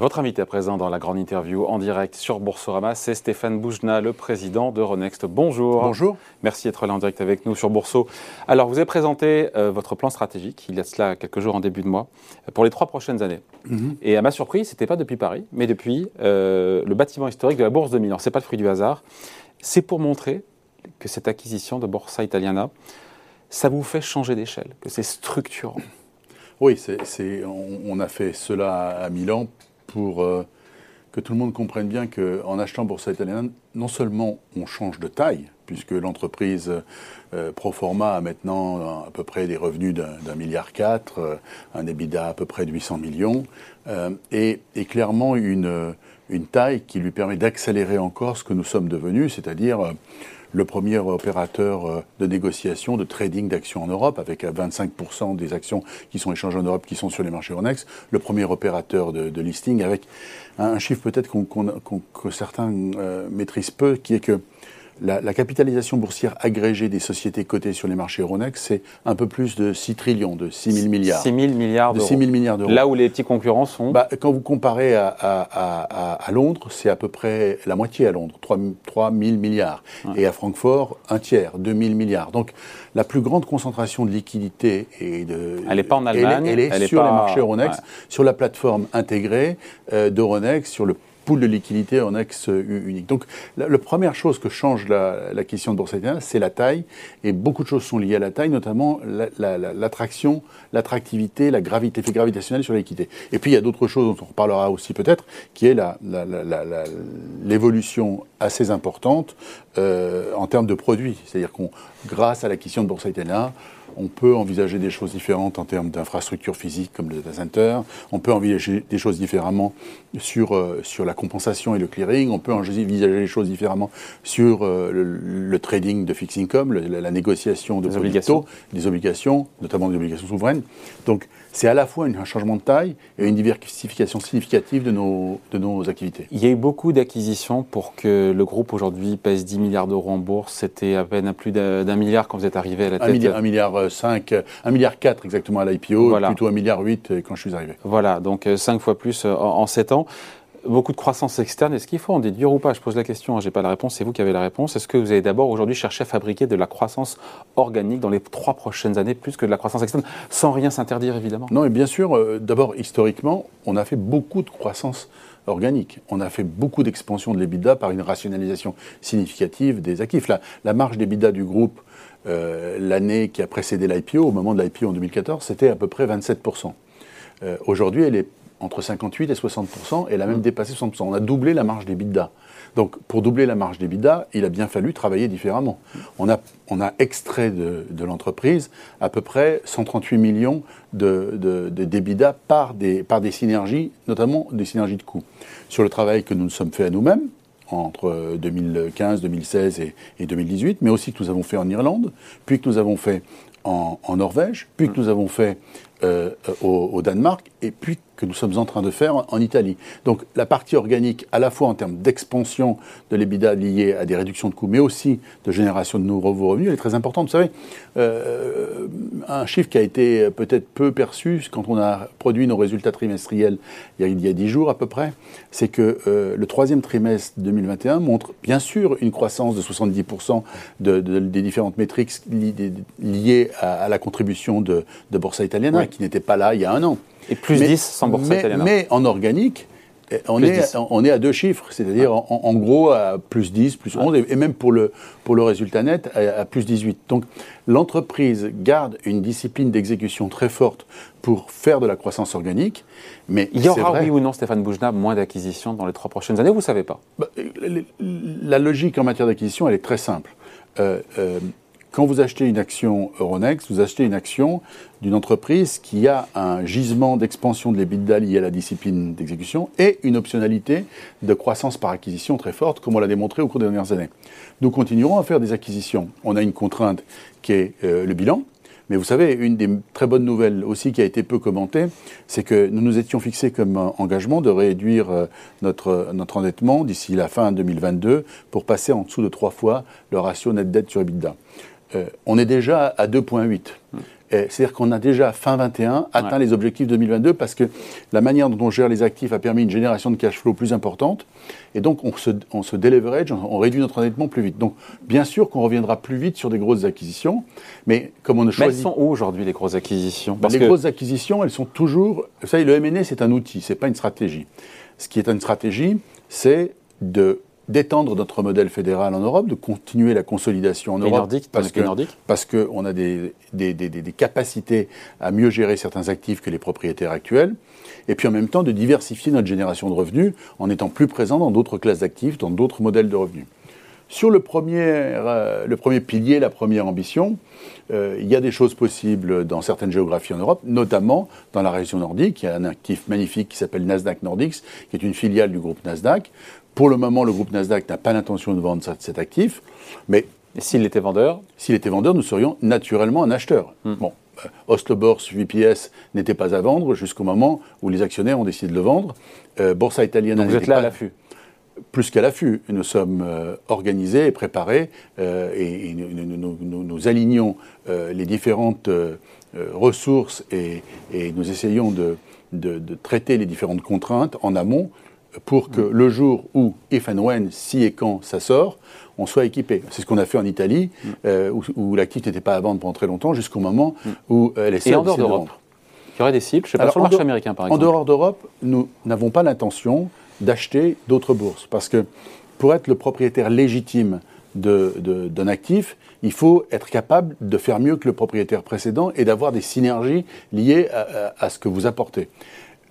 Votre invité à présent dans la grande interview en direct sur Boursorama, c'est Stéphane Boujna, le président de Renext. Bonjour. Bonjour. Merci d'être là en direct avec nous sur Bourso. Alors, vous avez présenté euh, votre plan stratégique il y a cela quelques jours en début de mois pour les trois prochaines années. Mhm. Et à ma surprise, ce n'était pas depuis Paris, mais depuis euh, le bâtiment historique de la Bourse de Milan. Ce n'est pas le fruit du hasard. C'est pour montrer que cette acquisition de Borsa Italiana, ça vous fait changer d'échelle, que c'est structurant. Oui, on, a fait cela à Milan pour euh, que tout le monde comprenne bien qu'en achetant Borsa Italiana, non seulement on change de taille, puisque l'entreprise euh, Proforma a maintenant à peu près des revenus d'un milliard quatre, euh, un EBITDA à peu près de 800 millions, et, et, clairement une, une taille qui lui permet d'accélérer encore ce que nous sommes devenus, c'est-à-dire le premier opérateur euh, de négociation, de trading d'actions en Europe, avec 25% des actions qui sont échangées en Europe qui sont sur les marchés Euronext, le premier opérateur de, listing, avec un, chiffre peut-être que certains euh, maîtrisent peu, qui est que la, capitalisation boursière agrégée des sociétés cotées sur les marchés Euronext, c'est un peu plus de 6 trillions, de 6 000 milliards. 6 000 milliards d'euros. 6 000 milliards d'euros. Là où les petits concurrents sont bah, Quand vous comparez à, à, Londres, c'est à peu près la moitié à Londres, 3, 000 milliards. Et à Francfort, un tiers, 2 000 milliards. Donc la plus grande concentration de liquidités et de... Elle n'est pas en Allemagne. Elle, est, sur les marchés Euronext, sur la plateforme intégrée euh, d'Euronext, sur le de liquidité en ex unique. Donc la, première chose que change la, question de bourse c'est la taille, et beaucoup de choses sont liées à la taille, notamment l'attraction, l'attractivité, la gravité, l'effet gravitationnel sur l'équité. Et puis il y a d'autres choses dont on reparlera aussi peut-être, qui est l'évolution assez importante euh, en termes de produits. C'est-à-dire qu'on, grâce à l'acquisition de Bourse Italiana, on peut envisager des choses différentes en termes d'infrastructures physiques comme le data center. On peut envisager des choses différemment sur, euh, sur la compensation et le clearing. On peut envisager les choses différemment sur euh, le, trading de fixed income, la, négociation de des obligations. des obligations, notamment des obligations souveraines. Donc, c'est à la fois un changement de taille et une diversification significative de nos, de nos activités. Il y a eu beaucoup d'acquisitions pour que le groupe aujourd'hui pèse 10 milliards d'euros en bourse. C'était à peine à plus d'un milliard quand vous êtes arrivé à la tête. Un milliard, un milliard 5, euh, milliard 4 exactement à l'IPO, plutôt un milliard 8 quand je suis arrivé. Voilà, donc 5 euh, fois plus euh, en, en 7 ans beaucoup de croissance externe. Est-ce qu'il faut en déduire ou pas? Je pose la question, hein, je n'ai pas la réponse, c'est vous qui avez la réponse. Est-ce que vous avez d'abord aujourd'hui cherché à fabriquer de la croissance organique dans les trois prochaines années, plus que de la croissance externe, sans rien s'interdire évidemment? Non, et bien sûr, euh, d'abord historiquement, on a fait beaucoup de croissance organique. On a fait beaucoup d'expansion de l'EBITDA par une rationalisation significative des actifs. La, la marge d'EBITDA du groupe euh, l'année qui a précédé l'IPO, au moment de l'IPO en 2014, c'était à peu près 27%. Euh, aujourd'hui, elle est entre 58 et 60 et elle a même mmh. dépassé 60 On a doublé la marge des bidas. Donc, pour doubler la marge des bidas, il a bien fallu travailler différemment. On a, extrait de, l'entreprise à peu près 138 millions de, de, par des, par des synergies, notamment des synergies de coûts. Sur le travail que nous nous sommes fait à nous-mêmes, entre 2015, 2016 et, et, 2018, mais aussi que nous avons fait en Irlande, puis que nous avons fait en, Norvège, puis que nous avons fait euh, au, Danemark, et puis que nous sommes en train de faire en, Italie. Donc la partie organique, à la fois en termes d'expansion de l'EBITDA liée à des réductions de coûts, mais aussi de génération de nouveaux revenus, elle est très importante. Vous savez, euh, un chiffre qui a été peut-être peu perçu quand on a produit nos résultats trimestriels il y a, dix jours à peu près, c'est que euh, le troisième trimestre 2021 montre bien sûr une croissance de 70% des différentes métriques liées à, la contribution de, de Borsa Italiana, qui n'était pas là il y a un an. Et plus 10 sans Borsa mais, Italiana. Mais en organique, on est, on est à deux chiffres, c'est-à-dire en, gros à plus 10, plus 11, et, même pour le, pour le résultat net à, plus 18. Donc l'entreprise garde une discipline d'exécution très forte pour faire de la croissance organique. Mais Il y aura, oui ou non, Stéphane Boujna, moins d'acquisitions dans les trois prochaines années, vous ne savez pas? Bah, La logique en matière d'acquisition, elle est très simple. Euh, euh, quand vous achetez une action Euronext, vous achetez une action d'une entreprise qui a un gisement d'expansion de l'EBITDA lié à la discipline d'exécution et une optionnalité de croissance par acquisition très forte, comme on l'a démontré au cours des dernières années. Nous continuerons à faire des acquisitions. On a une contrainte qui est euh, le bilan. Mais vous savez, une des très bonnes nouvelles aussi qui a été peu commentée, c'est que nous nous étions fixés comme engagement de réduire euh, notre, notre endettement d'ici la fin 2022 pour passer en dessous de trois fois le ratio net dette sur EBITDA. Euh, on est déjà à 2,8. C'est-à-dire qu'on a déjà, fin 21, atteint les objectifs 2022 parce que la manière dont on gère les actifs a permis une génération de cash flow plus importante. Et donc, on se, on se deleverage, on réduit notre endettement plus vite. Donc, bien sûr qu'on reviendra plus vite sur des grosses acquisitions, mais comme on ne choisit... Mais elles sont où aujourd'hui, les grosses acquisitions? Bah, Les grosses acquisitions, elles sont toujours... Vous savez, le M&A, c'est un outil, c'est pas une stratégie. Ce qui est une stratégie, c'est de d'étendre notre modèle fédéral en Europe, de continuer la consolidation en Europe. Nordique, parce, que, nordique parce qu'on a des, des, des, des, capacités à mieux gérer certains actifs que les propriétaires actuels, et puis en même temps de diversifier notre génération de revenus en étant plus présent dans d'autres classes d'actifs, dans d'autres modèles de revenus. Sur le premier, euh, le premier pilier, la première ambition, euh, il y a des choses possibles dans certaines géographies en Europe, notamment dans la région nordique. Il y a un actif magnifique qui s'appelle Nasdaq Nordics, qui est une filiale du groupe Nasdaq. Pour le moment, le groupe Nasdaq n'a pas l'intention de vendre cet actif, mais s'il était vendeur S'il était vendeur, nous serions naturellement un acheteur. Hmm. Bon, euh, Oslo Bourse VPS n'était pas à vendre jusqu'au moment où les actionnaires ont décidé de le vendre. Euh, Borsa Italiana. Donc vous êtes là à l'affût plus qu'à l'affût. Nous sommes euh, organisés et préparés et, nous, alignons les différentes ressources et, nous essayons de, traiter les différentes contraintes en amont pour que le jour où, if and when, si et quand ça sort, on soit équipé. C'est ce qu'on a fait en Italie, mm. euh, où, l'actif n'était pas à vendre pendant très longtemps, jusqu'au moment mm. où elle est Et en dehors d'Europe Il y aurait des cibles, je sais pas, sur le marché américain par exemple En dehors d'Europe, nous n'avons pas l'intention d'acheter d'autres bourses. Parce que pour être le propriétaire légitime d'un actif, il faut être capable de faire mieux que le propriétaire précédent et d'avoir des synergies liées à, ce que vous apportez.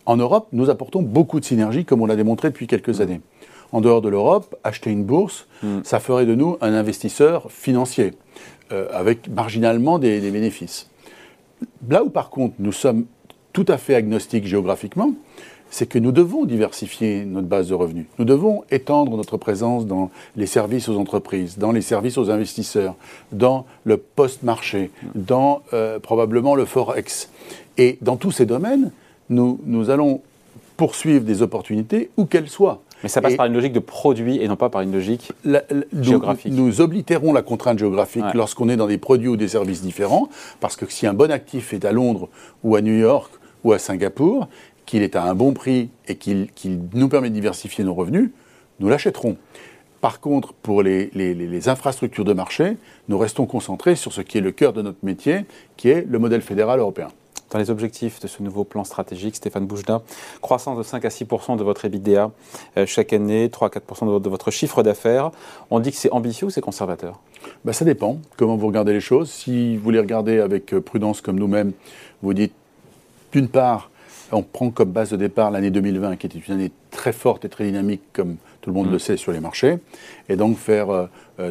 En Europe, nous apportons beaucoup de synergies, comme on l'a démontré depuis quelques années. En dehors de l'Europe, acheter une bourse, hmm. ça ferait de nous un investisseur financier, euh, avec marginalement des, bénéfices. Là où par contre nous sommes tout à fait agnostiques géographiquement, c'est que nous devons diversifier notre base de revenus. Nous devons étendre notre présence dans les services aux entreprises, dans les services aux investisseurs, dans le post-marché, hmm. dans euh, probablement le forex. Et dans tous ces domaines, nous, allons poursuivre des opportunités, où qu'elles soient. Mais ça passe par une logique de produit et non pas par une logique géographique. Nous, oblitérons la contrainte géographique lorsqu'on est dans des produits ou des services différents, parce que si un bon actif est à Londres ou à New York ou à Singapour, qu'il est à un bon prix et qu'il nous permet de diversifier nos revenus, nous l'achèterons. Par contre, pour les, les, infrastructures de marché, nous restons concentrés sur ce qui est le cœur de notre métier, qui est le modèle fédéral européen dans les objectifs de ce nouveau plan stratégique, Stéphane Boujda, croissance de 5 à 6% de votre EBITDA euh, chaque année, 3 à 4% de votre chiffre d'affaires. On dit que c'est ambitieux ou c'est conservateur? Ben, Ça dépend comment vous regardez les choses? Si vous les regardez avec euh, prudence comme nous-mêmes, vous dites, d'une part, on prend comme base de départ l'année 2020, qui était une année très forte et très dynamique, comme tout le monde mm. le sait, sur les marchés. Et donc faire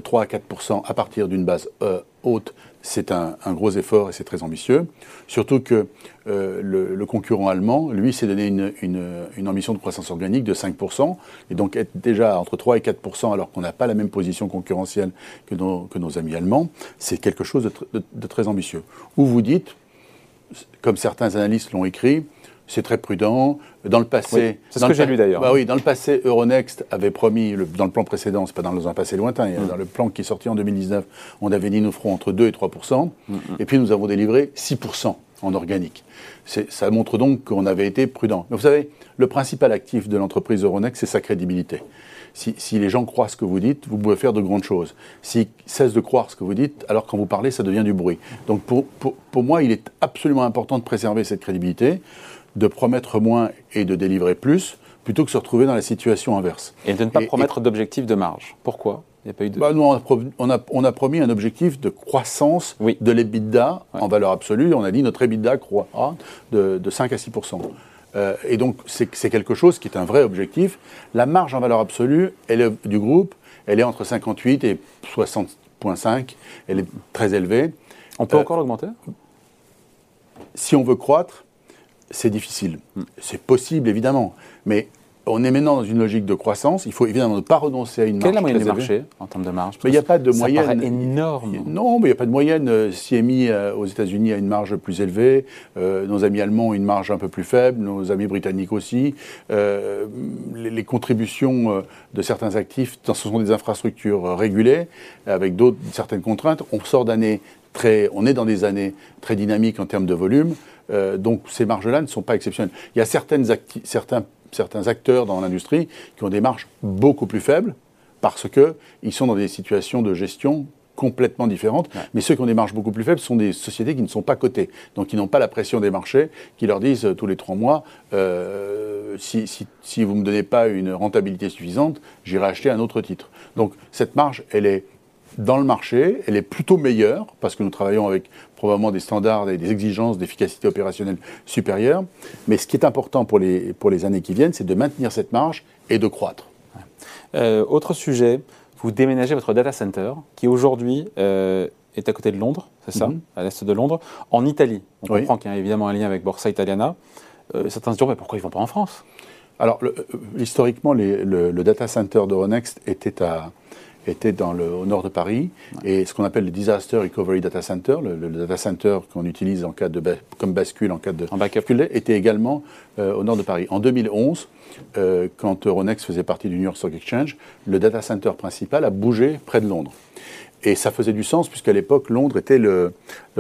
3 euh, à 4% à partir d'une base haute, c'est un, gros effort et c'est très ambitieux. Surtout que euh, le, concurrent allemand, lui, s'est donné une, ambition de croissance organique de 5%, et donc être déjà entre 3 et 4% alors qu'on n'a pas la même position concurrentielle que nos, amis allemands, c'est quelque chose de, très ambitieux. Ou vous dites, comme certains analystes l'ont écrit, c'est très prudent. Dans le passé, c'est ce que j'ai lu d'ailleurs. Bah oui, dans le passé, Euronext avait promis, dans le plan précédent, c'est pas dans un passé lointain, mm. dans le plan qui est sorti en 2019, on avait dit nous ferons entre 2 et 3 mm, mm. et puis nous avons délivré 6% en organique. Ça montre donc qu'on avait été prudent. Mais vous savez, le principal actif de l'entreprise Euronext, c'est sa crédibilité. Si, les gens croient ce que vous dites, vous pouvez faire de grandes choses. S'ils cessent de croire ce que vous dites, alors quand vous parlez, ça devient du bruit. Donc pour, pour moi, il est absolument important de préserver cette crédibilité de promettre moins et de délivrer plus, plutôt que se retrouver dans la situation inverse. Et de ne pas promettre d'objectif de marge. Pourquoi? Il n'y a pas eu de... Bah, nous, on a, on, a, promis un objectif de croissance de l'EBITDA en valeur absolue. On a dit notre EBITDA croîtra de, de 5 à 6% euh, et donc, c'est quelque chose qui est un vrai objectif. La marge en valeur absolue elle du groupe, elle est entre 58 et 60,5. Elle est très élevée. On peut euh, encore l'augmenter? Si on veut croître, c'est difficile. C'est possible, évidemment. Mais on est maintenant dans une logique de croissance. Il faut évidemment ne pas renoncer à une marge. Quelle est la moyenne du marché en termes de marge? Mais il n'y a pas de moyenne. Ça énorme. Non, mais il n'y a pas de moyenne. CMI euh, aux États-Unis a une marge plus élevée. Euh, nos amis allemands ont une marge un peu plus faible. Nos amis britanniques aussi. Euh, les, contributions de certains actifs, ce sont des infrastructures régulées avec d'autres certaines contraintes. On sort d'années très, on est dans des années très dynamiques en termes de volume, donc ces marges-là ne sont pas exceptionnelles. Il y a certaines certains, certains acteurs dans l'industrie qui ont des marges beaucoup plus faibles parce qu'ils sont dans des situations de gestion complètement différentes. Mais ceux qui ont des marges beaucoup plus faibles sont des sociétés qui ne sont pas cotées, donc qui n'ont pas la pression des marchés, qui leur disent euh, tous les trois mois, euh, si, si, vous ne me donnez pas une rentabilité suffisante, j'irai acheter un autre titre. Donc cette marge, elle est dans le marché, elle est plutôt meilleure, parce que nous travaillons avec probablement des standards et des exigences d'efficacité opérationnelle supérieures. Mais ce qui est important pour les, pour les années qui viennent, c'est de maintenir cette marge et de croître. Euh, autre sujet, vous déménagez votre data center, qui aujourd'hui euh, est à côté de Londres, c'est ça, mhm. à l'est de Londres, en Italie. On comprend qu'il y a évidemment un lien avec Borsa Italiana. Euh, certains se disent, mais pourquoi ils ne vont pas en France? Alors, historiquement, le, data center de Ronext était à, était dans le, au nord de Paris. Et ce qu'on appelle le Disaster Recovery Data Center, le, data center qu'on utilise en cas de comme bascule en cas de en backup. était également euh, au nord de Paris. En 2011, euh, quand Euronext faisait partie du New York Stock Exchange, le data center principal a bougé près de Londres. Et ça faisait du sens puisqu'à l'époque, Londres était le,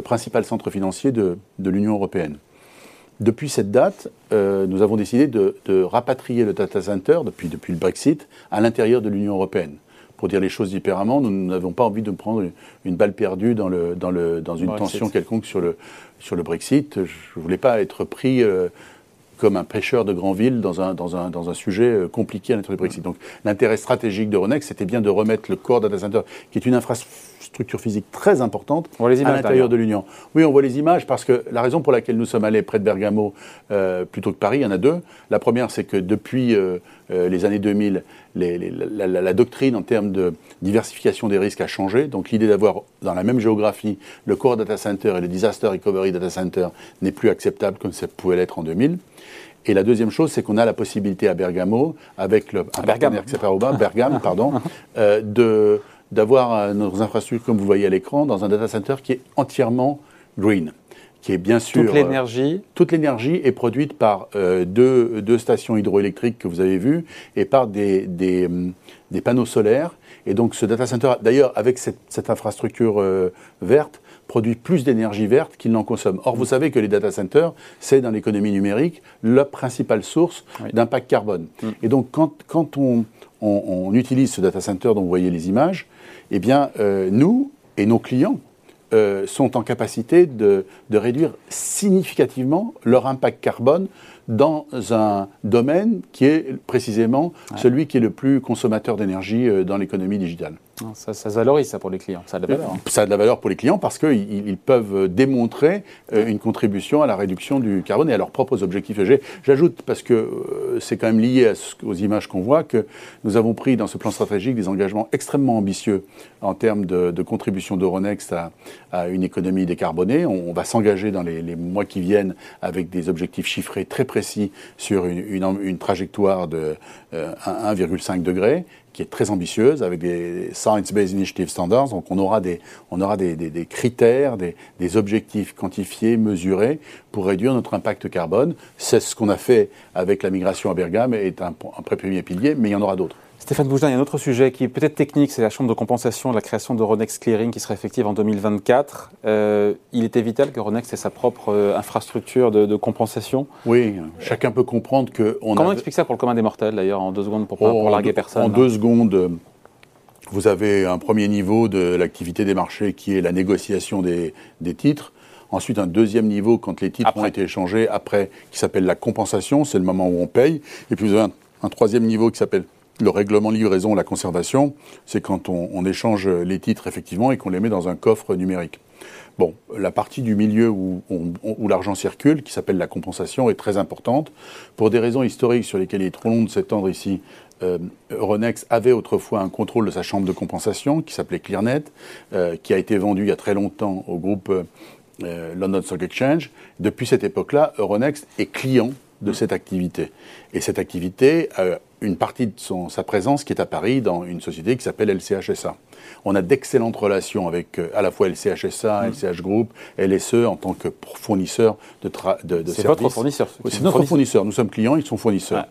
principal centre financier de, de l'Union européenne. Depuis cette date, euh, nous avons décidé de, de, rapatrier le data center, depuis, depuis le Brexit, à l'intérieur de l'Union européenne pour dire les choses différemment, nous n'avons pas envie de prendre une, balle perdue dans, le, dans, le, dans une tension quelconque sur le, sur le Brexit. Je ne voulais pas être pris euh, comme un pêcheur de grande ville dans un, dans un, dans un sujet euh, compliqué à l'intérieur du Brexit. Donc l'intérêt stratégique de Ronex, c'était bien de remettre le corps data center, qui est une infrastructure physique très importante, à l'intérieur de l'Union. Oui, on voit les images parce que la raison pour laquelle nous sommes allés près de Bergamo euh, plutôt que Paris, il y en a deux. La première, c'est que depuis euh, les années 2000, la, doctrine en termes de diversification des risques a changé. Donc l'idée d'avoir dans la même géographie le core data center et le disaster recovery data center n'est plus acceptable comme ça pouvait l'être en 2000. Et la deuxième chose, c'est qu'on a la possibilité à Bergamo, avec le, un partenaire qui s'appelle Bergame, pardon, euh, de, d'avoir euh, nos infrastructures, comme vous voyez à l'écran, dans un data center qui est entièrement green. Qui est bien sûr. Toute l'énergie. Euh, toute l'énergie est produite par euh, deux, deux, stations hydroélectriques que vous avez vues et par des, des, des panneaux solaires. Et donc ce data center, d'ailleurs, avec cette, cette infrastructure verte, produit plus d'énergie verte qu'il n'en consomme. Or, vous mm. savez que les data centers, c'est dans l'économie numérique la principale source d'impact carbone. Mm. Et donc, quand, quand on, on, utilise ce data center dont vous voyez les images, eh bien, euh, nous et nos clients euh, sont en capacité de, de, réduire significativement leur impact carbone dans un domaine qui est précisément celui qui est le plus consommateur d'énergie euh, dans l'économie digitale. Ça, ça, valorise ça pour les clients, ça a de la valeur. Hein. Ça a de la valeur pour les clients parce qu'ils ils peuvent démontrer euh, une contribution à la réduction du carbone et à leurs propres objectifs J'ajoute, parce que euh, c'est quand même lié aux images qu'on voit, que nous avons pris dans ce plan stratégique des engagements extrêmement ambitieux en termes de, contribution d'Euronext à, une économie décarbonée. On, va s'engager dans les, mois qui viennent avec des objectifs chiffrés très précis sur une, trajectoire de euh, 1,5 degré qui est très ambitieuse avec des Science-Based Initiative Standards. Donc on aura des, critères, des, objectifs quantifiés, mesurés pour réduire notre impact carbone. C'est ce qu'on a fait avec la migration à Bergame est un, un premier pilier, mais il y en aura d'autres. Stéphane Bougelin, il y a un autre sujet qui est peut-être technique, c'est la chambre de compensation de la création de Ronex Clearing qui sera effective en 2024. Euh, il était vital que Ronex ait sa propre euh, infrastructure de, compensation. Oui, chacun peut comprendre que... On Comment on explique ça pour le commun des mortels d'ailleurs, en deux secondes, pour, oh, pour larguer personne En deux secondes, vous avez un premier niveau de l'activité des marchés qui est la négociation des, des titres. Ensuite, un deuxième niveau quand les titres ont été échangés, après, qui s'appelle la compensation, c'est le moment où on paye. Et puis vous avez un troisième niveau qui s'appelle le règlement livraison, la conservation, c'est quand on, échange les titres effectivement et qu'on les met dans un coffre numérique. Bon, la partie du milieu où, l'argent circule, qui s'appelle la compensation, est très importante. Pour des raisons historiques sur lesquelles il est trop long de s'étendre ici, euh, Euronext avait autrefois un contrôle de sa chambre de compensation qui s'appelait ClearNet, euh, qui a été vendu il y a très longtemps au groupe euh, London Stock Exchange. Depuis cette époque-là, Euronext est client de cette activité. Et cette activité a une partie de son, sa présence qui est à Paris dans une société qui s'appelle LCHSA. On a d'excellentes relations avec euh, à la fois LCHSA, LCH Group, LSE en tant que fournisseur de, de, de C'est votre fournisseur C'est notre fournisseur. Nous sommes clients, ils sont fournisseurs.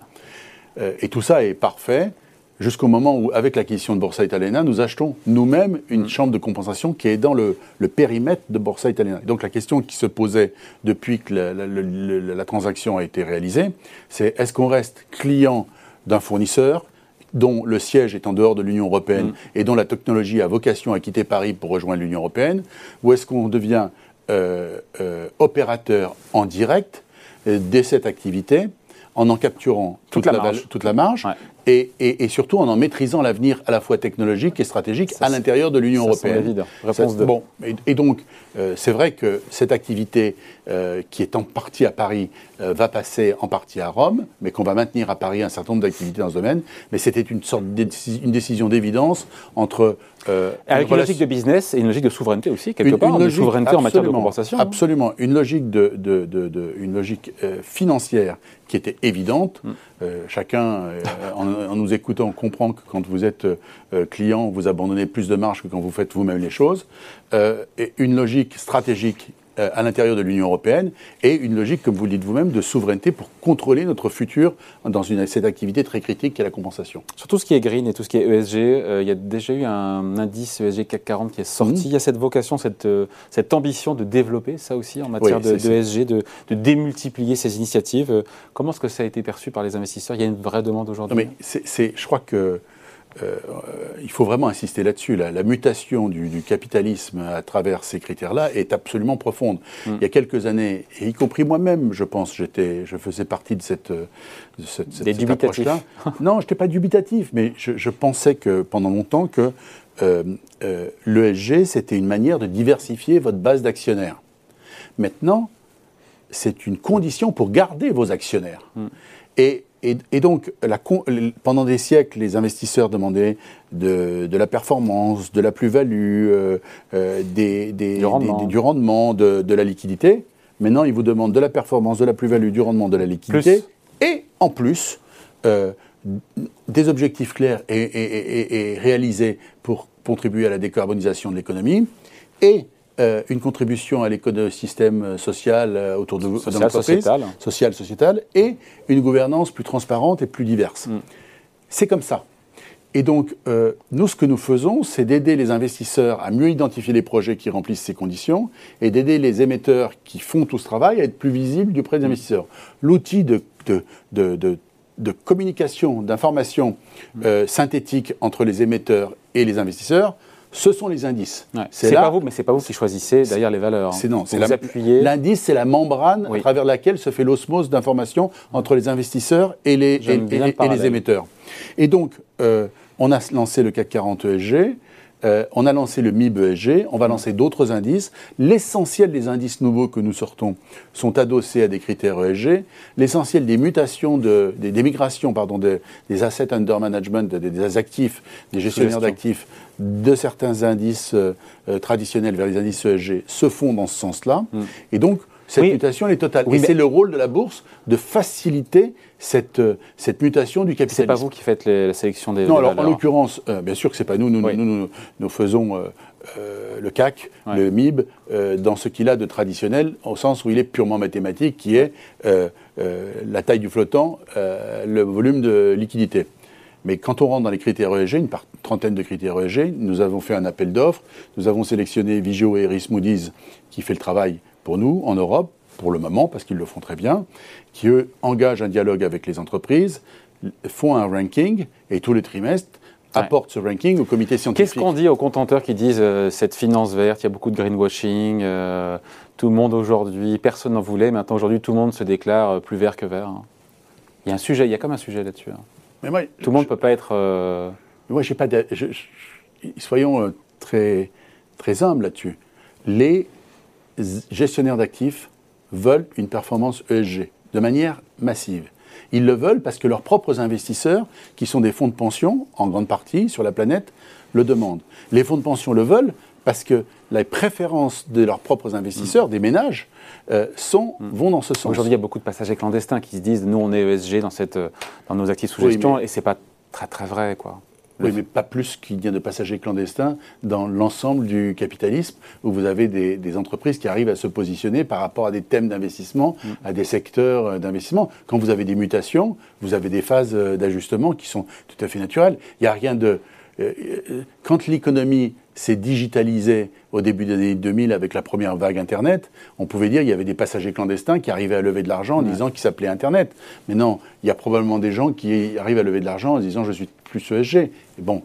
Euh, et tout ça est parfait. Jusqu'au moment où, avec l'acquisition de Borsa Italiana, nous achetons nous-mêmes une mm. chambre de compensation qui est dans le, périmètre de Borsa Italiana. Donc la question qui se posait depuis que la, transaction a été réalisée, c'est est-ce qu'on reste client d'un fournisseur dont le siège est en dehors de l'Union européenne mm. et dont la technologie a vocation à quitter Paris pour rejoindre l'Union européenne, ou est-ce qu'on devient euh, euh, opérateur en direct euh, de cette activité en en capturant toute, la, marge, toute la marge et, et, surtout en en maîtrisant l'avenir à la fois technologique et stratégique à l'intérieur de l'Union européenne. Réponse Bon, et, donc, euh, c'est vrai que cette activité euh, qui est en partie à Paris va passer en partie à Rome, mais qu'on va maintenir à Paris un certain nombre d'activités dans ce domaine. Mais c'était une sorte une décision d'évidence entre avec une, logique de business et une logique de souveraineté aussi, quelque part, une logique, de souveraineté en matière de compensation. Absolument, une logique, de, de, de, une logique financière qui était évidente. Mm. chacun, en, en, nous écoutant, comprend que quand vous êtes client, vous abandonnez plus de marge que quand vous faites vous-même les choses. et une logique stratégique euh, à l'intérieur de l'Union européenne et une logique, comme vous le dites vous-même, de souveraineté pour contrôler notre futur dans une, cette activité très critique qui est la compensation. Sur tout ce qui est green et tout ce qui est ESG, euh, il y a déjà eu un indice ESG CAC 40 qui est sorti. Mhm. Il y a cette vocation, cette, euh, cette ambition de développer ça aussi en matière de, ESG, de, de, démultiplier ces initiatives. Comment est-ce que ça a été perçu par les investisseurs? Il y a une vraie demande aujourd'hui? Mais c'est, je crois que euh, il faut vraiment insister là-dessus. La, mutation du, capitalisme à travers ces critères-là est absolument profonde. Mm. Il y a quelques années, et y compris moi-même, je pense, j'étais, je faisais partie de cette, de cette, approche-là. non, je n'étais pas dubitatif, mais je, pensais que pendant longtemps que euh, euh l'ESG, c'était une manière de diversifier votre base d'actionnaires. Maintenant, c'est une condition pour garder vos actionnaires. Mm. Et et, donc, pendant des siècles, les investisseurs demandaient de, la performance, de la plus-value, euh, euh, du rendement, de, la liquidité. Maintenant, ils vous demandent de la performance, de la plus-value, du rendement, de la liquidité. Et en plus, euh, des objectifs clairs et, réalisés pour contribuer à la décarbonisation de l'économie. Et euh, une contribution à l'écosystème euh, social euh, autour de, social, sociétal. social, sociétal, et une gouvernance plus transparente et plus diverse. Mm. C'est comme ça. Et donc, nous, ce que nous faisons, c'est d'aider les investisseurs à mieux identifier les projets qui remplissent ces conditions et d'aider les émetteurs qui font tout ce travail à être plus visibles du près des mm. investisseurs. L'outil de, de, de, de, communication, d'information mm. synthétique entre les émetteurs et les investisseurs, ce sont les indices. C'est pas vous, mais c'est pas vous qui choisissez d'ailleurs les valeurs. C'est non, c'est l'indice, c'est la membrane à travers laquelle se fait l'osmose d'informations entre les investisseurs et les, et, les émetteurs. Et donc, euh, on a lancé le CAC 40 ESG. Euh, on a lancé le MIB ESG, on va lancer d'autres indices. L'essentiel des indices nouveaux que nous sortons sont adossés à des critères ESG. L'essentiel des mutations, de, des, migrations pardon, des assets under management, des, actifs, des gestionnaires d'actifs, de certains indices euh, euh, traditionnels vers les indices ESG se font dans ce sens-là. Mm. Et donc, cette mutation est totale. et c'est le rôle de la bourse de faciliter cette, euh, cette mutation du capitalisme. C'est pas vous qui faites la sélection des, non, alors, en l'occurrence, euh, bien sûr que c'est pas nous. Nous, nous, nous, faisons euh, le CAC, le MIB, dans ce qu'il a de traditionnel, au sens où il est purement mathématique, qui est la taille du flottant, le volume de liquidité. Mais quand on rentre dans les critères ESG, une trentaine de critères ESG, nous avons fait un appel d'offres, nous avons sélectionné Vigio et Eris Moody's, qui fait le travail pour nous en Europe, pour le moment, parce qu'ils le font très bien, qui eux engagent un dialogue avec les entreprises, font un ranking et tous les trimestres apportent ce ranking au comité scientifique. Qu'est-ce qu'on dit aux contenteurs qui disent euh, cette finance verte, il y a beaucoup de greenwashing, euh, tout le monde aujourd'hui, personne n'en voulait, maintenant aujourd'hui tout le monde se déclare euh, plus vert que vert. Hein. Il y a un sujet, il y a comme un sujet là-dessus. Hein. Mais moi, tout le monde ne peut pas être. Moi, j'ai pas. soyons très très humbles là-dessus. Les gestionnaires d'actifs veulent une performance ESG de manière massive. Ils le veulent parce que leurs propres investisseurs, qui sont des fonds de pension, en grande partie sur la planète, le demandent. Les fonds de pension le veulent parce que les préférences de leurs propres investisseurs, mm. des ménages, euh, sont, mm. vont dans ce sens. Aujourd'hui, il y a beaucoup de passagers clandestins qui se disent nous, on est ESG dans, cette, dans nos actifs sous gestion, et ce n'est pas très très vrai. quoi. Oui, mais pas plus qu'il y a de passagers clandestins dans l'ensemble du capitalisme, où vous avez des, entreprises qui arrivent à se positionner par rapport à des thèmes d'investissement, mm. à des secteurs euh, d'investissement. Quand vous avez des mutations, vous avez des phases euh, d'ajustement qui sont tout à fait naturelles. Il n'y a rien de... Euh, quand l'économie s'est digitalisée au début des années 2000 avec la première vague Internet, on pouvait dire qu'il y avait des passagers clandestins qui arrivaient à lever de l'argent en disant qu'ils s'appelaient Internet. Mais non, il y a probablement des gens qui arrivent à lever de l'argent en disant je suis plus ESG. Bon,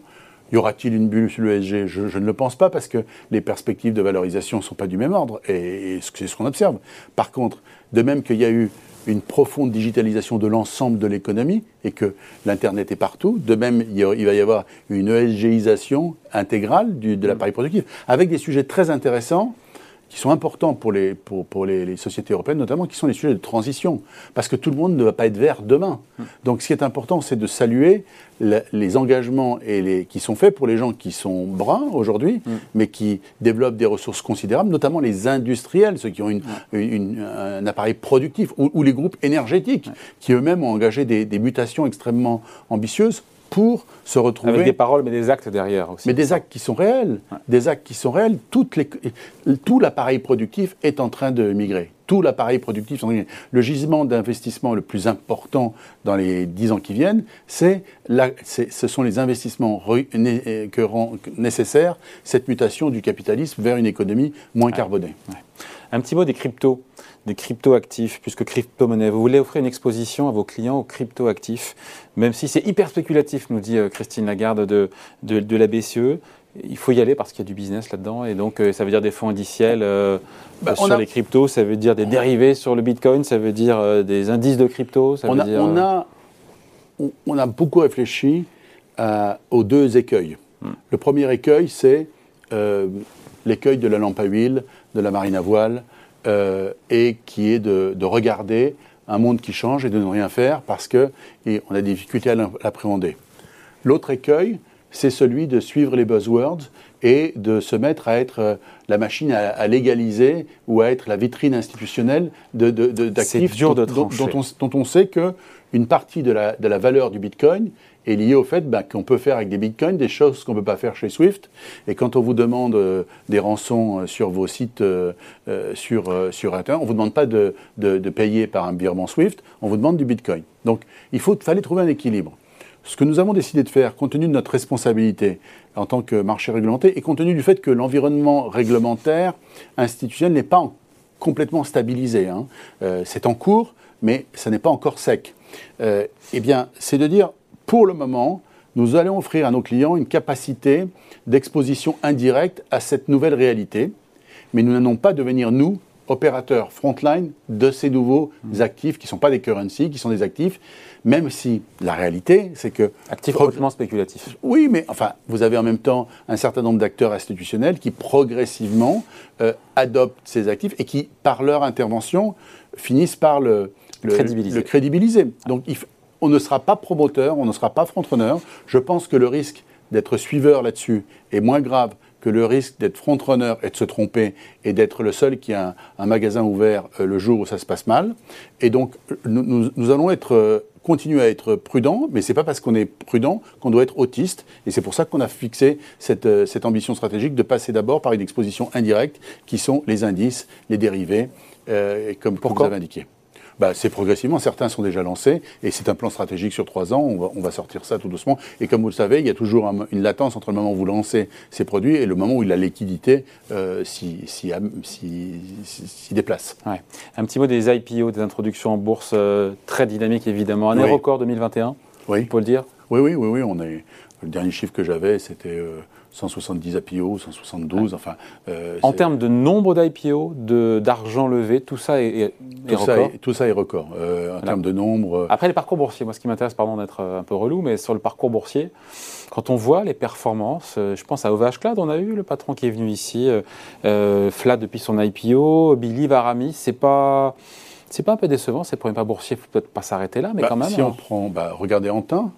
y aura-t-il une bulle sur l'ESG je, je, ne le pense pas parce que les perspectives de valorisation ne sont pas du même ordre et c'est ce qu'on observe. Par contre, de même qu'il y a eu une profonde digitalisation de l'ensemble de l'économie et que l'Internet est partout. De même, il va y avoir une ESGisation intégrale de l'appareil productif, avec des sujets très intéressants qui sont importants pour, les, pour, pour les, sociétés européennes, notamment, qui sont les sujets de transition. Parce que tout le monde ne va pas être vert demain. Donc ce qui est important, c'est de saluer les engagements et les, qui sont faits pour les gens qui sont bruns aujourd'hui, hum. mais qui développent des ressources considérables, notamment les industriels, ceux qui ont une, un appareil productif, ou, les groupes énergétiques, qui eux-mêmes ont engagé des, des mutations extrêmement ambitieuses pour se retrouver. Avec des paroles, mais des actes derrière aussi. Mais des actes qui sont réels. Des actes qui sont réels. Toutes les, tout l'appareil productif est en train de migrer. Tout l'appareil productif. Le gisement d'investissement le plus important dans les dix ans qui viennent, c'est ce sont les investissements que rend nécessaire cette mutation du capitalisme vers une économie moins carbonée. Un petit mot des cryptos des crypto-actifs, puisque crypto-monnaie. Vous voulez offrir une exposition à vos clients aux crypto-actifs, même si c'est hyper spéculatif, nous dit euh, Christine Lagarde de, de, la BCE. Il faut y aller parce qu'il y a du business là-dedans. Et donc, euh, ça veut dire des fonds indiciels euh, bah, sur les cryptos, ça veut dire des dérivés sur le bitcoin, ça veut dire des indices de crypto. on, a, on, a, on, a, beaucoup réfléchi aux deux écueils. Hmm. Le premier écueil, c'est l'écueil de la lampe à huile, de la marine à voile, euh, et qui est de, regarder un monde qui change et de ne rien faire parce qu'on a des difficultés à l'appréhender. L'autre écueil, c'est celui de suivre les buzzwords et de se mettre à être euh, la machine à, légaliser ou à être la vitrine institutionnelle d'actifs de, de, dont, dont, dont, on, sait qu'une partie la, de la valeur du Bitcoin est lié au fait bah, qu'on peut faire avec des bitcoins des choses qu'on ne peut pas faire chez Swift. Et quand on vous demande euh, des rançons euh, sur vos sites euh, sur, sur Internet, on ne vous demande pas de, de, payer par un virement Swift, on vous demande du bitcoin. Donc il faut, fallait trouver un équilibre. Ce que nous avons décidé de faire, compte tenu de notre responsabilité en tant que marché réglementé, et compte tenu du fait que l'environnement réglementaire institutionnel n'est pas complètement stabilisé, hein, c'est en cours, mais ça n'est pas encore sec. eh bien, c'est de dire pour le moment, nous allons offrir à nos clients une capacité d'exposition indirecte à cette nouvelle réalité, mais nous n'allons pas devenir, nous, opérateurs frontline de ces nouveaux mmh. actifs qui ne sont pas des currencies, qui sont des actifs, même si la réalité, c'est que... Actifs hautement spéculatifs. Oui, mais enfin, vous avez en même temps un certain nombre d'acteurs institutionnels qui progressivement euh, adoptent ces actifs et qui, par leur intervention, finissent par le, crédibiliser. le crédibiliser. Donc, il, on ne sera pas promoteur, on ne sera pas frontrunner. Je pense que le risque d'être suiveur là-dessus est moins grave que le risque d'être frontrunner et de se tromper et d'être le seul qui a un, magasin ouvert euh, le jour où ça se passe mal. Et donc, nous, allons être, euh, continuer à être prudents, mais ce n'est pas parce qu'on est prudent qu'on doit être autiste. Et c'est pour ça qu'on a fixé cette, euh, cette, ambition stratégique de passer d'abord par une exposition indirecte qui sont les indices, les dérivés, comme, comme vous avez indiqué bah, c'est progressivement. Certains sont déjà lancés et c'est un plan stratégique sur trois ans. On va, sortir ça tout doucement. Et comme vous le savez, il y a toujours une latence entre le moment où vous lancez ces produits et le moment où la liquidité euh, s'y déplace. Un petit mot des IPO, des introductions en bourse euh, très dynamiques évidemment. Un record 2021, oui. on peut le dire? Oui, oui, oui. oui on est, le dernier chiffre que j'avais, c'était. Euh, 170 IPO, 172, enfin... Euh, en termes de nombre d'IPO, d'argent levé, tout ça est, tout record ça est, Tout ça est record, euh, en termes de nombre... Euh. Après les parcours boursiers, moi ce qui m'intéresse, pardon d'être un peu relou, mais sur le parcours boursier, quand on voit les performances, je pense à OVH Cloud, on a eu le patron qui est venu ici, Flat depuis son IPO, Billy Varami, c'est pas... C'est pas un peu décevant, ces premiers pas boursiers, il faut peut-être pas s'arrêter là, mais bah, quand même. Si on hein. prend, bah, regardez Antin,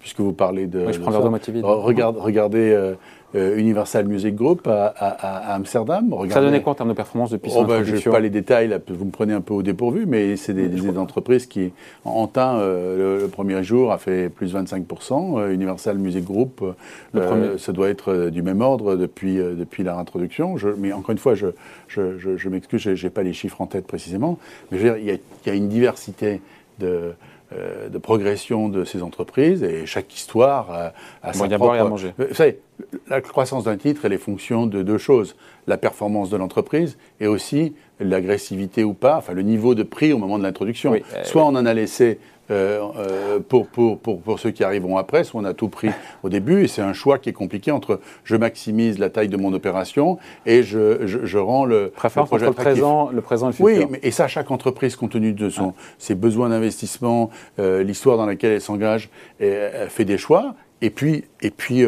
puisque vous parlez de. Oui, je prends de Regardez, regardez euh, euh, Universal Music Group à, Amsterdam. Ça donnait quoi en termes de performance depuis son oh, ben, Je ne sais pas les détails, vous me prenez un peu au dépourvu, mais c'est des, entreprises qui, en teint, le, premier jour, a fait plus 25%. Universal Music Group, ça doit être du même ordre depuis, depuis leur introduction. mais encore une fois, je, je, m'excuse, je n'ai pas les chiffres en tête précisément, mais je veux dire, il y a une diversité de, euh, de progression de ces entreprises et chaque histoire a, a sa propre... à manger. Vous savez, la croissance d'un titre, elle est fonction de deux choses la performance de l'entreprise et aussi l'agressivité ou pas, enfin le niveau de prix au moment de l'introduction. Euh, soit on en a laissé euh, euh, pour, pour, pour, pour, ceux qui arriveront après, soit on a tout pris au début, et c'est un choix qui est compliqué entre je maximise la taille de mon opération et je, je, rends le, le projet le présent, le présent et le futur. Oui, mais, et ça, chaque entreprise, compte tenu de son, ses besoins d'investissement, l'histoire dans laquelle elle s'engage, fait des choix. Et puis, et puis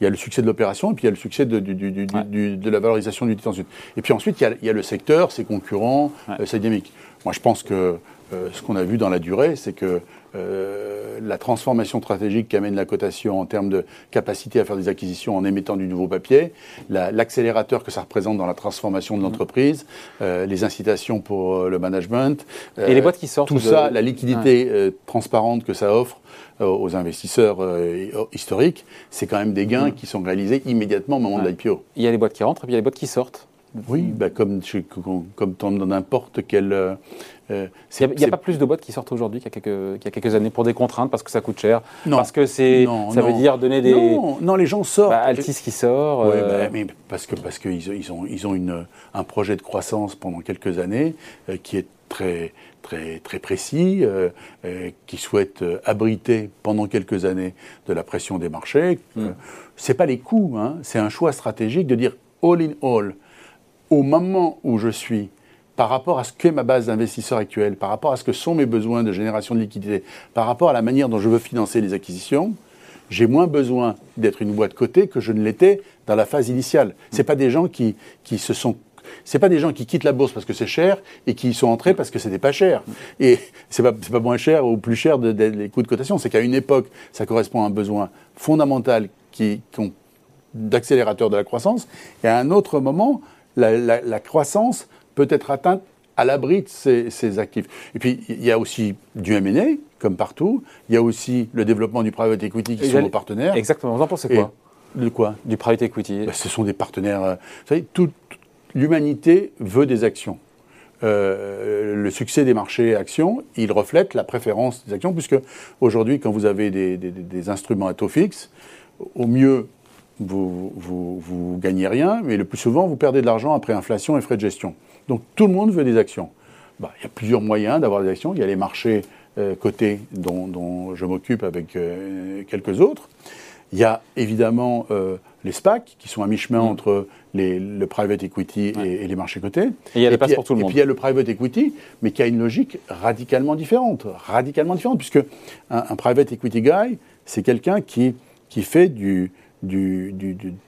il y a le succès de l'opération et puis il y a le succès de, de la valorisation du titre ensuite. Et puis ensuite, il y a, le secteur, ses concurrents, euh, sa dynamique. Moi, je pense que euh, ce qu'on a vu dans la durée, c'est que euh, la transformation stratégique qu'amène la cotation en termes de capacité à faire des acquisitions en émettant du nouveau papier, l'accélérateur que ça représente dans la transformation de mmh. l'entreprise, les incitations pour le management. Et les boîtes qui sortent Tout ça, la liquidité transparente que ça offre euh, aux investisseurs euh, historiques, c'est quand même des gains mm. qui sont réalisés immédiatement au moment de l'IPO. Il y a les boîtes qui rentrent et puis il y a les boîtes qui sortent. Oui, bah comme, comme dans n'importe quel. Euh, il n'y a, pas plus de boîtes qui sortent aujourd'hui qu'il y, y, a quelques années pour des contraintes, parce que ça coûte cher, non. parce que c'est, ça veut dire donner des. Non, non les gens sortent. Bah, Altis qui sort. Oui, bah, mais parce que parce qu'ils ils ont, ils ont une, un projet de croissance pendant quelques années qui est très très, très précis, euh, euh, qui souhaitent euh, abriter pendant quelques années de la pression des marchés. Mm. Ce n'est pas les coûts, hein, c'est un choix stratégique de dire all in all, au moment où je suis, par rapport à ce qu'est ma base d'investisseurs actuelle, par rapport à ce que sont mes besoins de génération de liquidité, par rapport à la manière dont je veux financer les acquisitions, j'ai moins besoin d'être une boîte cotée que je ne l'étais dans la phase initiale. Ce pas des gens qui, qui se sont c'est pas des gens qui quittent la bourse parce que c'est cher et qui y sont entrés parce que c'était pas cher. Et c'est pas, pas moins cher ou plus cher de, coûts de cotation. C'est qu'à une époque, ça correspond à un besoin fondamental qui, d'accélérateur de la croissance. Et à un autre moment, la, croissance peut être atteinte à l'abri de ces, actifs. Et puis, il y a aussi du M&A, comme partout. Il y a aussi le développement du private equity qui sont nos partenaires. Exactement. Vous en pensez quoi De quoi? Du private equity. Ben, ce sont des partenaires. Euh, vous savez, tout, l'humanité veut des actions. Euh, le succès des marchés actions, il reflète la préférence des actions, puisque aujourd'hui, quand vous avez des, instruments à taux fixe, au mieux, vous, vous, gagnez rien, mais le plus souvent, vous perdez de l'argent après inflation et frais de gestion. Donc tout le monde veut des actions. Bah, il y a plusieurs moyens d'avoir des actions. Il y a les marchés euh, cotés dont, je m'occupe avec euh, quelques autres. Il y a évidemment les SPAC, qui sont à mi-chemin mm. entre le private equity et, les marchés cotés. Et il y a les passes pour tout le monde. Et puis il y a le private equity, mais qui a une logique radicalement différente. Radicalement différente, puisque un, private equity guy, c'est quelqu'un qui, qui fait du, du,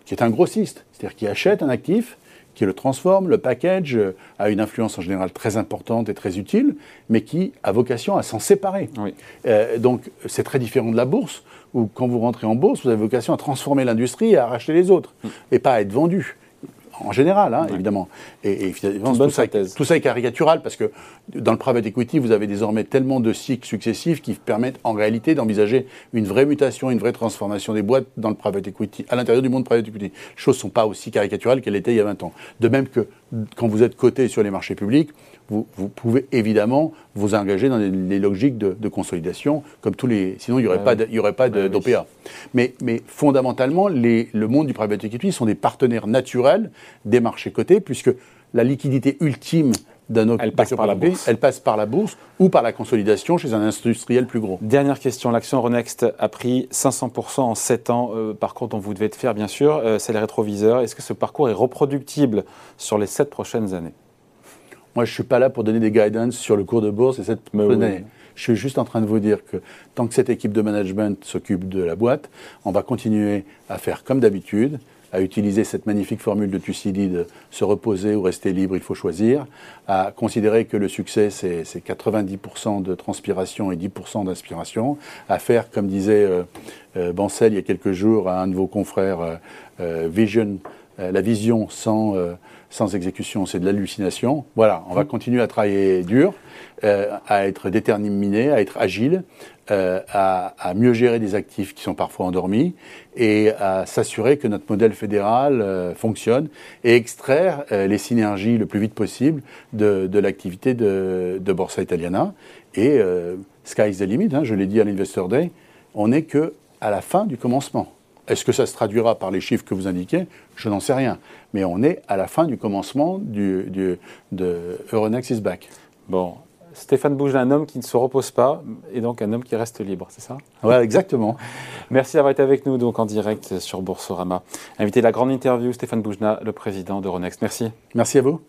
qui est un grossiste, c'est-à-dire qui achète un actif, qui le transforme, le package euh, a une influence en général très importante et très utile, mais qui a vocation à s'en séparer. Euh, donc c'est très différent de la bourse, où quand vous rentrez en bourse, vous avez vocation à transformer l'industrie et à racheter les autres, mm. et pas à être vendu en général, hein, évidemment. Et, tout, ça, tout, ça, est caricatural parce que dans le private equity, vous avez désormais tellement de cycles successifs qui permettent en réalité d'envisager une vraie mutation, une vraie transformation des boîtes dans le private equity, à l'intérieur du monde private equity. Les choses ne sont pas aussi caricaturales qu'elles étaient il y a 20 ans. De même que quand vous êtes coté sur les marchés publics, vous, pouvez évidemment vous engager dans les, logiques de, consolidation, comme tous les. Sinon, il n'y aurait, pas aurait pas d'OPA. Mais, mais, fondamentalement, les, le monde du private equity sont des partenaires naturels des marchés cotés, puisque la liquidité ultime d'un elle passe par la bourse. Elle passe par la bourse ou par la consolidation chez un industriel plus gros. Dernière question. L'action Renext a pris 500% en 7 ans, euh, parcours dont vous devez être fier, bien sûr. Euh, c'est le rétroviseur. Est-ce que ce parcours est reproductible sur les 7 prochaines années? Moi, je ne suis pas là pour donner des guidance sur le cours de bourse et cette année. Je suis juste en train de vous dire que tant que cette équipe de management s'occupe de la boîte, on va continuer à faire comme d'habitude, à utiliser cette magnifique formule de Thucydide, se reposer ou rester libre, il faut choisir, à considérer que le succès, c'est 90% de transpiration et 10% d'inspiration, à faire, comme disait euh, euh, Bancel il y a quelques jours à un de vos confrères, euh, Vision, la vision sans, sans exécution, c'est de l'hallucination. Voilà, on va mmh. continuer à travailler dur, à être déterminé, à être agile, euh, à, à, mieux gérer des actifs qui sont parfois endormis et à s'assurer que notre modèle fédéral euh, fonctionne et extraire euh, les synergies le plus vite possible de, de l'activité de, de, Borsa Italiana. Et sky is the limit, hein, je l'ai dit à l'Investor Day, on n'est que à la fin du commencement. Est-ce que ça se traduira par les chiffres que vous indiquez? Je n'en sais rien. Mais on est à la fin du commencement du, du, de Euronext is back. Bon, Stéphane Bouge, un homme qui ne se repose pas et donc un homme qui reste libre, c'est ça? Oui, exactement. Merci d'avoir été avec nous donc en direct sur Boursorama. Invité de la grande interview, Stéphane Boujna, le président de Ronext. Merci. Merci à vous.